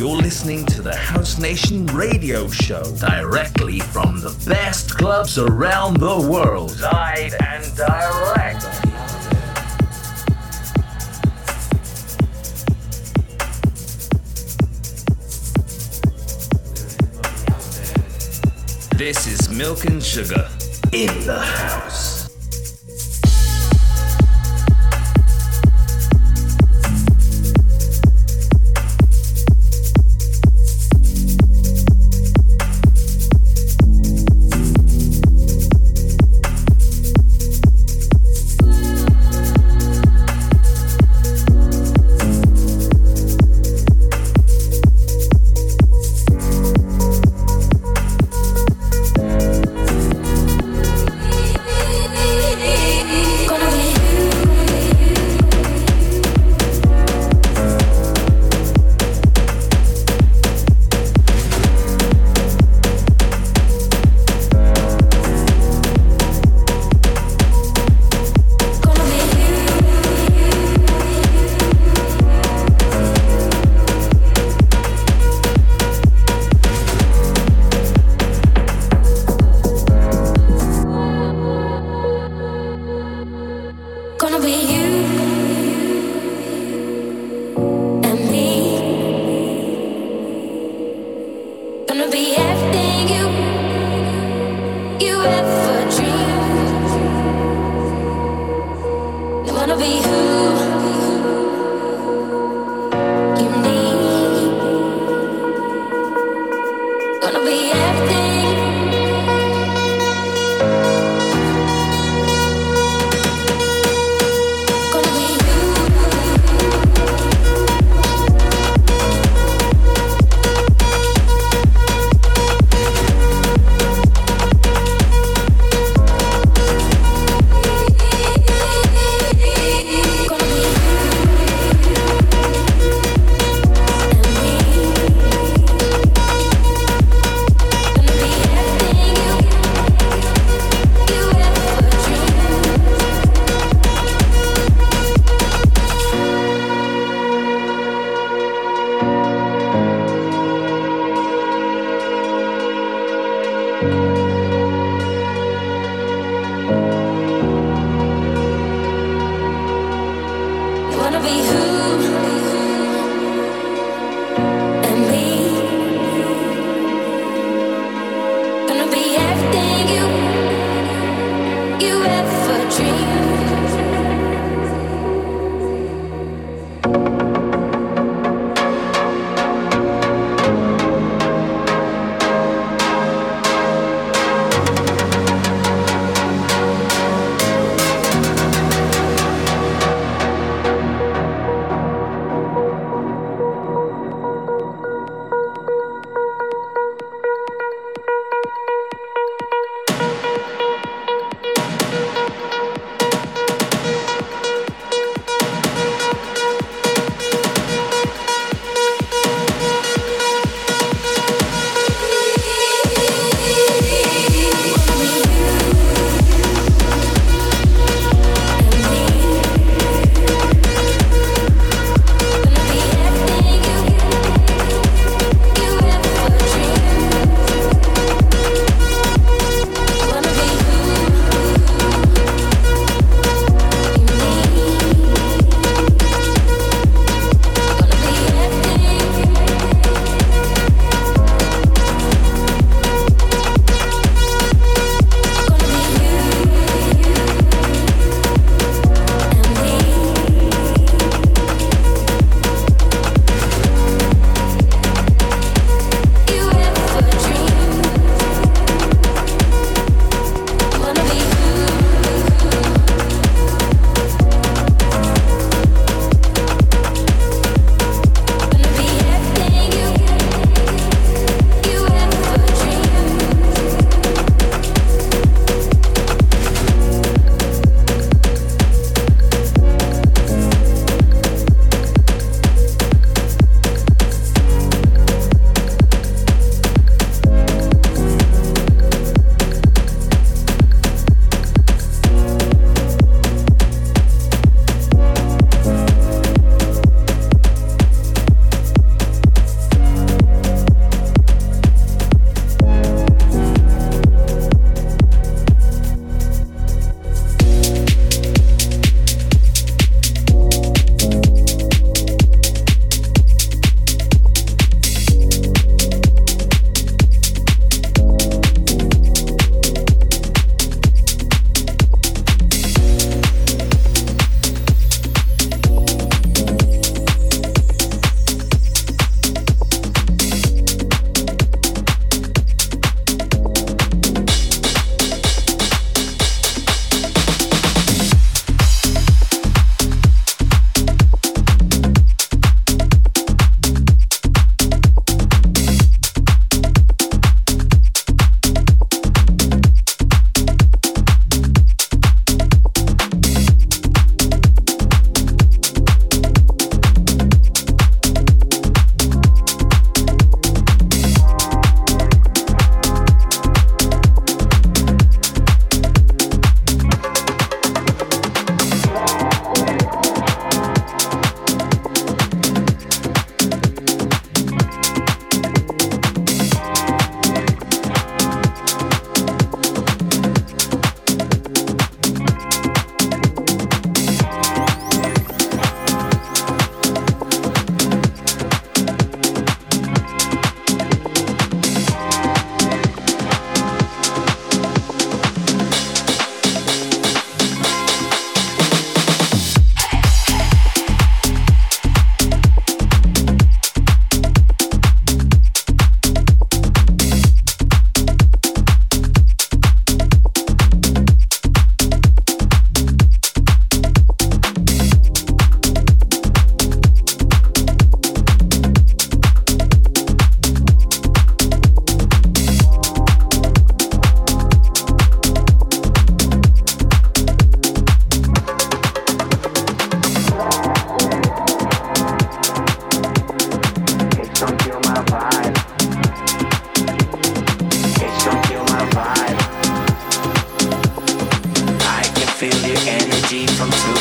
You're listening to the House Nation radio show directly from the best clubs around the world. Live and direct. This is Milk and Sugar in the house.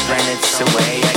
ran its away.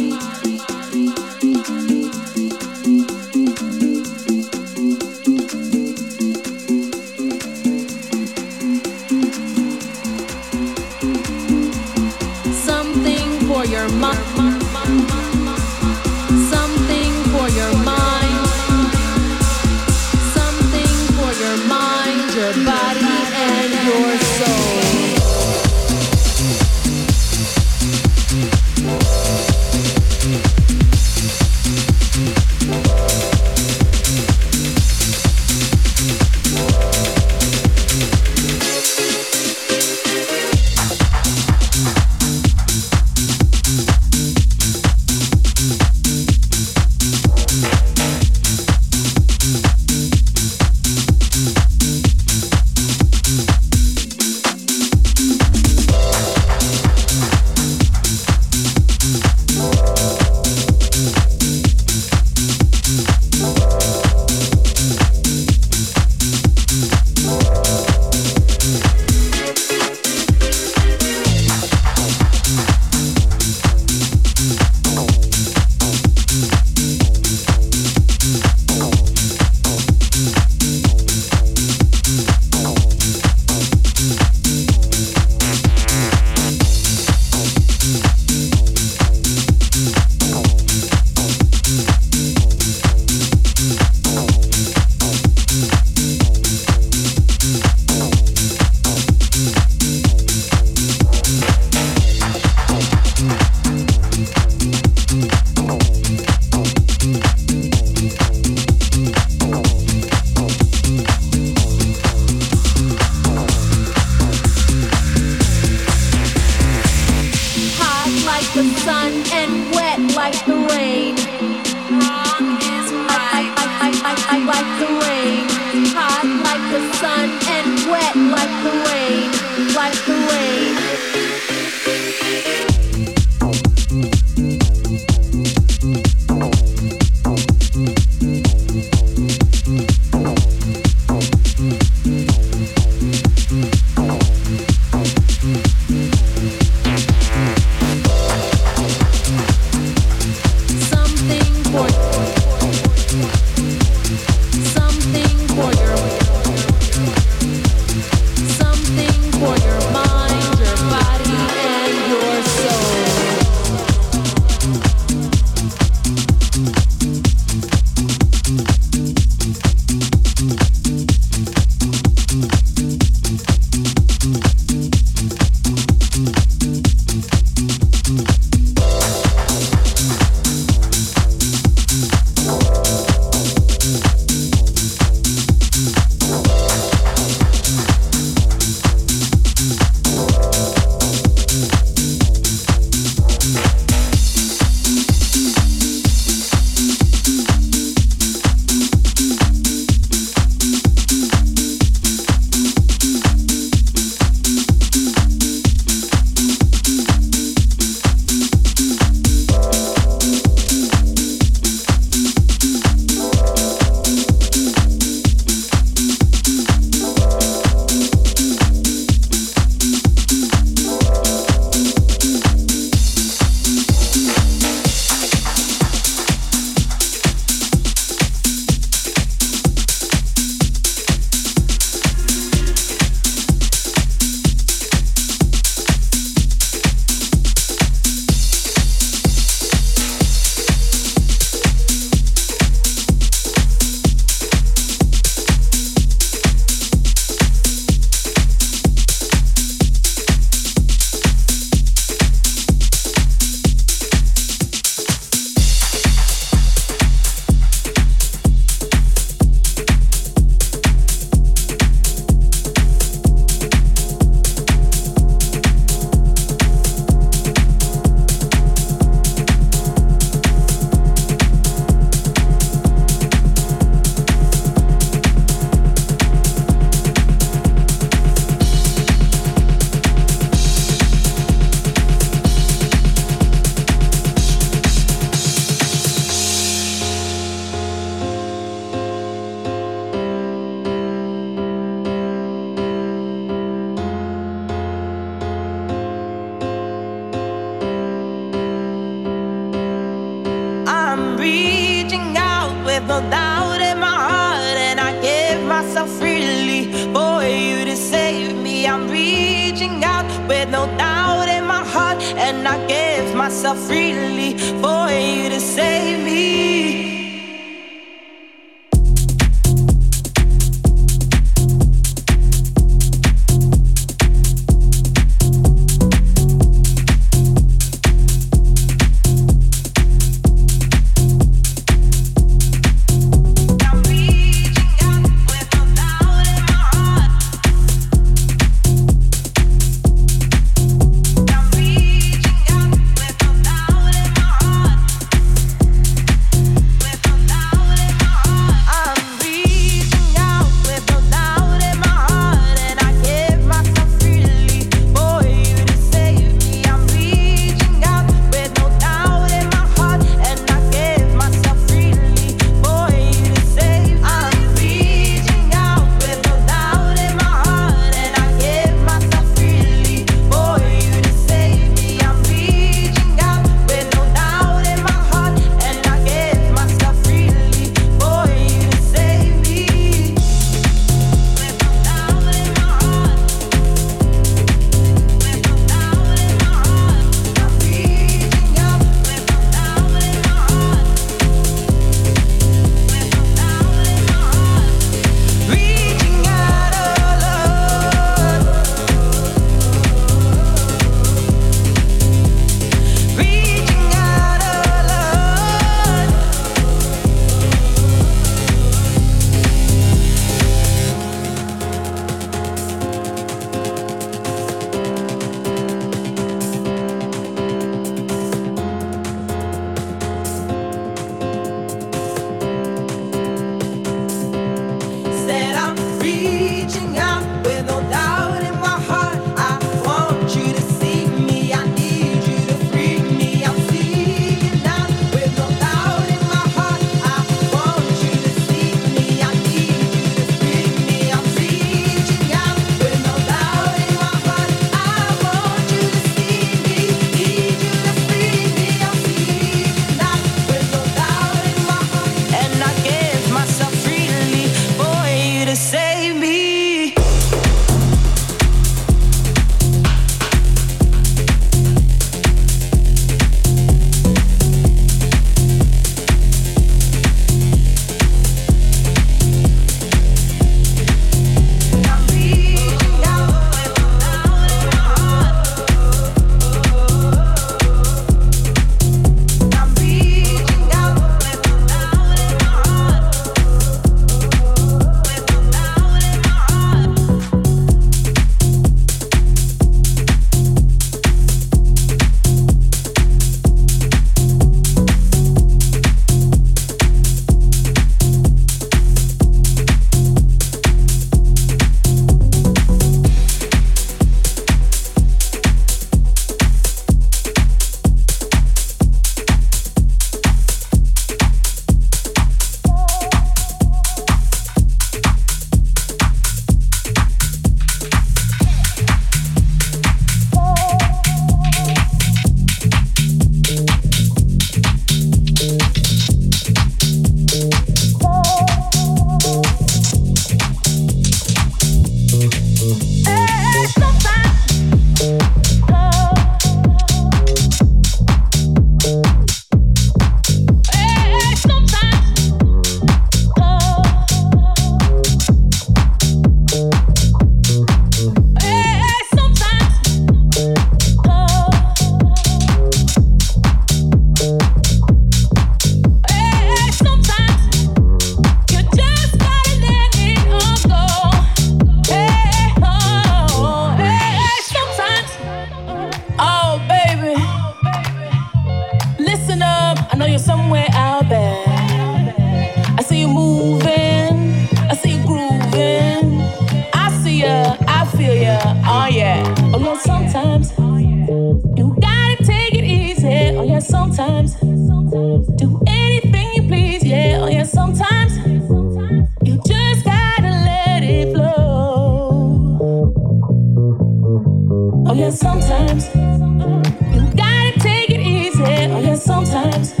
yeah, sometimes you gotta take it easy. Oh, yeah, sometimes.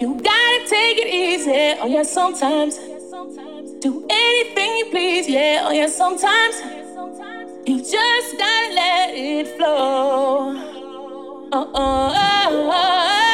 You gotta take it easy. Oh yeah, sometimes do anything you please. Yeah, oh yeah, sometimes you just gotta let it flow. Oh, oh, oh, oh.